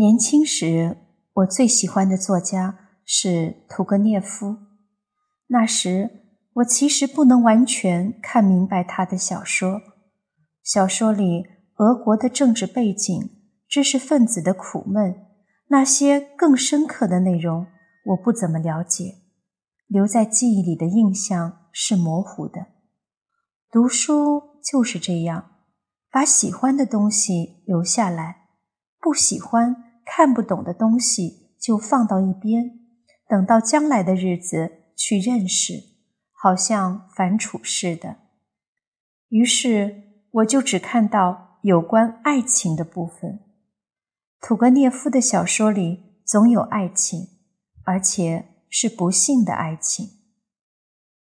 年轻时，我最喜欢的作家是屠格涅夫。那时，我其实不能完全看明白他的小说。小说里俄国的政治背景、知识分子的苦闷，那些更深刻的内容，我不怎么了解。留在记忆里的印象是模糊的。读书就是这样，把喜欢的东西留下来。不喜欢、看不懂的东西就放到一边，等到将来的日子去认识，好像反刍似的。于是我就只看到有关爱情的部分。屠格涅夫的小说里总有爱情，而且是不幸的爱情。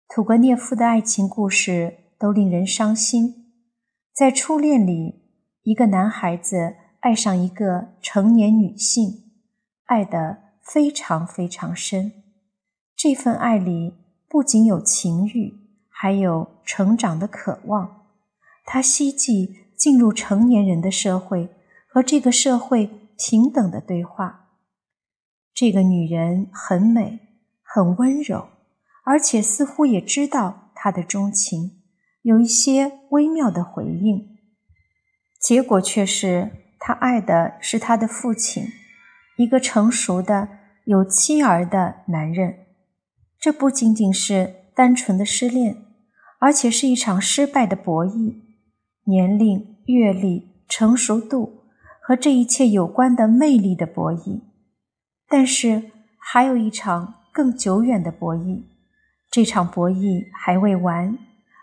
屠格涅夫的爱情故事都令人伤心。在初恋里，一个男孩子。爱上一个成年女性，爱得非常非常深。这份爱里不仅有情欲，还有成长的渴望。他希冀进入成年人的社会，和这个社会平等的对话。这个女人很美，很温柔，而且似乎也知道他的钟情，有一些微妙的回应。结果却是。他爱的是他的父亲，一个成熟的有妻儿的男人。这不仅仅是单纯的失恋，而且是一场失败的博弈。年龄、阅历、成熟度和这一切有关的魅力的博弈。但是还有一场更久远的博弈，这场博弈还未完，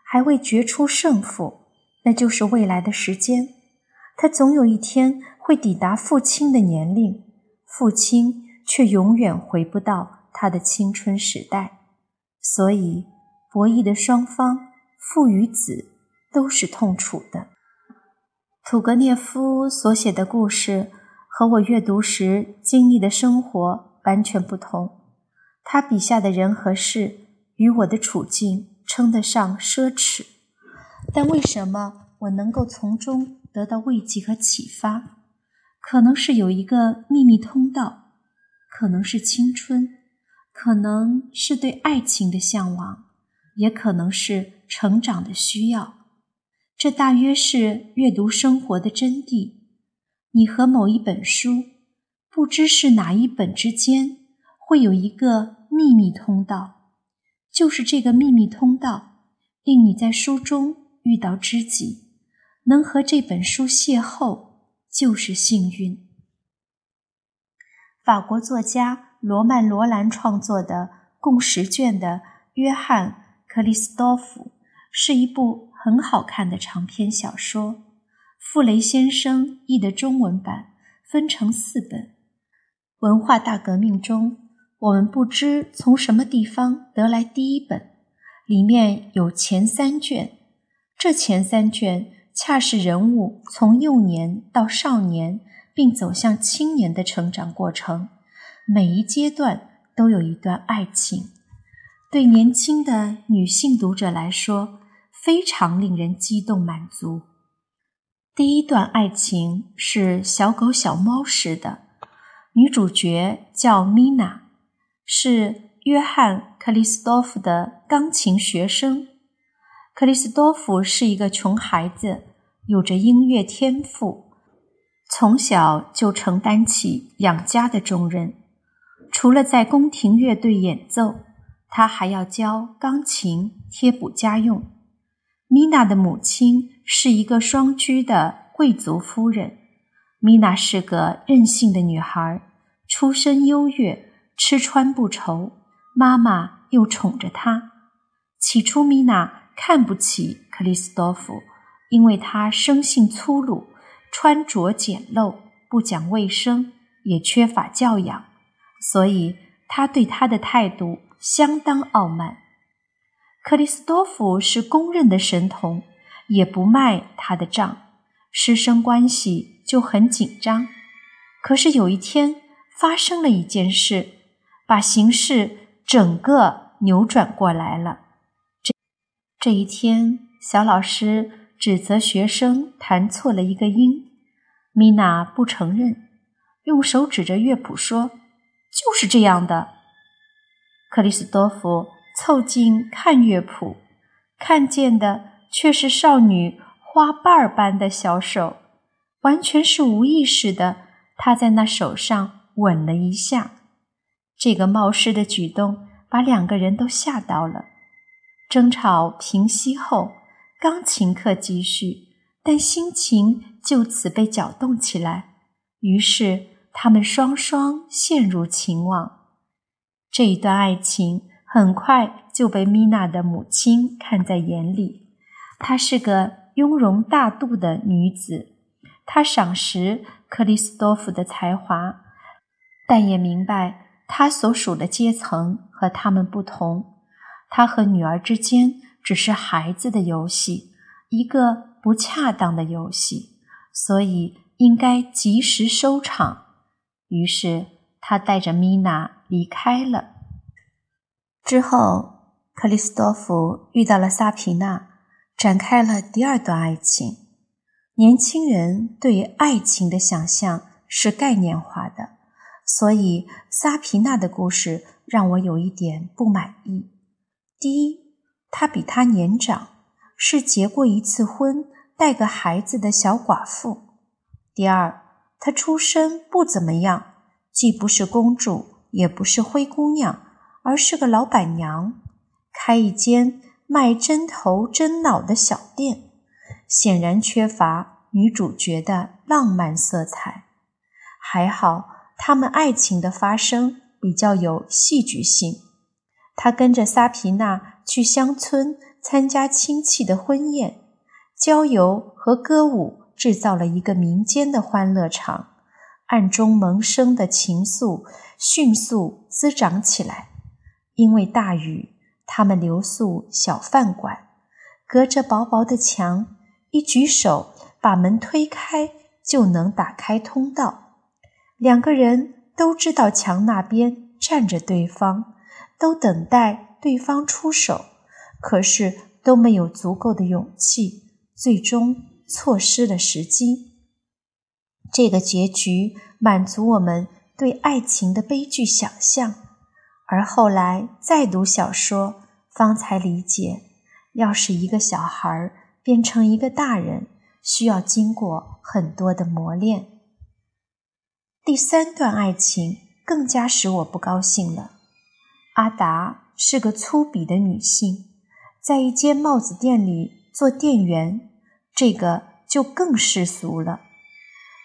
还未决出胜负，那就是未来的时间。他总有一天会抵达父亲的年龄，父亲却永远回不到他的青春时代。所以，博弈的双方，父与子，都是痛楚的。屠格涅夫所写的故事和我阅读时经历的生活完全不同。他笔下的人和事与我的处境称得上奢侈，但为什么我能够从中？得到慰藉和启发，可能是有一个秘密通道，可能是青春，可能是对爱情的向往，也可能是成长的需要。这大约是阅读生活的真谛。你和某一本书，不知是哪一本之间，会有一个秘密通道，就是这个秘密通道，令你在书中遇到知己。能和这本书邂逅就是幸运。法国作家罗曼·罗兰创作的共十卷的《约翰·克里斯多夫》是一部很好看的长篇小说。傅雷先生译的中文版分成四本。文化大革命中，我们不知从什么地方得来第一本，里面有前三卷。这前三卷。恰是人物从幼年到少年，并走向青年的成长过程，每一阶段都有一段爱情。对年轻的女性读者来说，非常令人激动满足。第一段爱情是小狗小猫式的，女主角叫米娜，是约翰·克里斯多夫的钢琴学生。克里斯多夫是一个穷孩子，有着音乐天赋，从小就承担起养家的重任。除了在宫廷乐队演奏，他还要教钢琴、贴补家用。米娜的母亲是一个双居的贵族夫人，米娜是个任性的女孩，出身优越，吃穿不愁，妈妈又宠着她。起初，米娜。看不起克里斯多夫，因为他生性粗鲁，穿着简陋，不讲卫生，也缺乏教养，所以他对他的态度相当傲慢。克里斯多夫是公认的神童，也不卖他的账，师生关系就很紧张。可是有一天发生了一件事，把形势整个扭转过来了。这一天，小老师指责学生弹错了一个音，米娜不承认。用手指着乐谱说：“就是这样的。”克里斯多夫凑近看乐谱，看见的却是少女花瓣般的小手，完全是无意识的，他在那手上吻了一下。这个冒失的举动把两个人都吓到了。争吵平息后，钢琴课继续，但心情就此被搅动起来。于是他们双双陷入情网。这一段爱情很快就被米娜的母亲看在眼里。她是个雍容大度的女子，她赏识克里斯多夫的才华，但也明白他所属的阶层和他们不同。他和女儿之间只是孩子的游戏，一个不恰当的游戏，所以应该及时收场。于是他带着米娜离开了。之后，克里斯多夫遇到了萨皮娜，展开了第二段爱情。年轻人对爱情的想象是概念化的，所以萨皮娜的故事让我有一点不满意。第一，她比他年长，是结过一次婚、带个孩子的小寡妇。第二，她出身不怎么样，既不是公主，也不是灰姑娘，而是个老板娘，开一间卖针头针脑的小店，显然缺乏女主角的浪漫色彩。还好，他们爱情的发生比较有戏剧性。他跟着萨皮娜去乡村参加亲戚的婚宴，郊游和歌舞制造了一个民间的欢乐场，暗中萌生的情愫迅速滋长起来。因为大雨，他们留宿小饭馆，隔着薄薄的墙，一举手把门推开就能打开通道。两个人都知道墙那边站着对方。都等待对方出手，可是都没有足够的勇气，最终错失了时机。这个结局满足我们对爱情的悲剧想象，而后来再读小说，方才理解：要使一个小孩变成一个大人，需要经过很多的磨练。第三段爱情更加使我不高兴了。阿达是个粗鄙的女性，在一间帽子店里做店员，这个就更世俗了。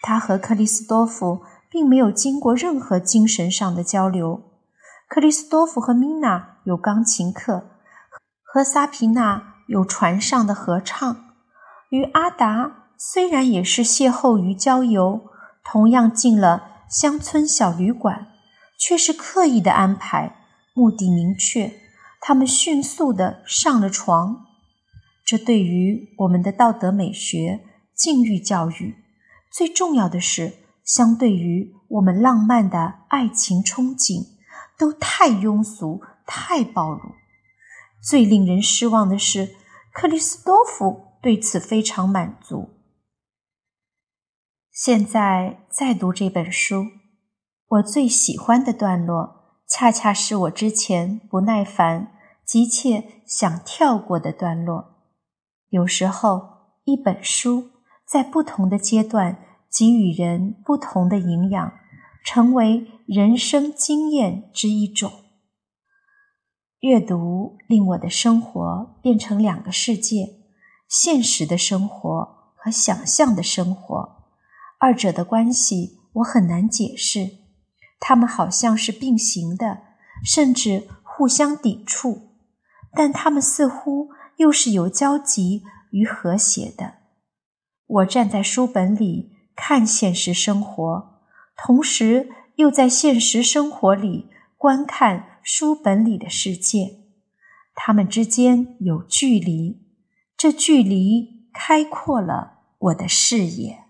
她和克里斯多夫并没有经过任何精神上的交流。克里斯多夫和米娜有钢琴课，和萨皮娜有船上的合唱。与阿达虽然也是邂逅于郊游，同样进了乡村小旅馆，却是刻意的安排。目的明确，他们迅速的上了床。这对于我们的道德美学、禁欲教育，最重要的是，相对于我们浪漫的爱情憧憬，都太庸俗、太暴露。最令人失望的是，克里斯多夫对此非常满足。现在再读这本书，我最喜欢的段落。恰恰是我之前不耐烦、急切想跳过的段落。有时候，一本书在不同的阶段给予人不同的营养，成为人生经验之一种。阅读令我的生活变成两个世界：现实的生活和想象的生活。二者的关系我很难解释。他们好像是并行的，甚至互相抵触，但他们似乎又是有交集与和谐的。我站在书本里看现实生活，同时又在现实生活里观看书本里的世界。他们之间有距离，这距离开阔了我的视野。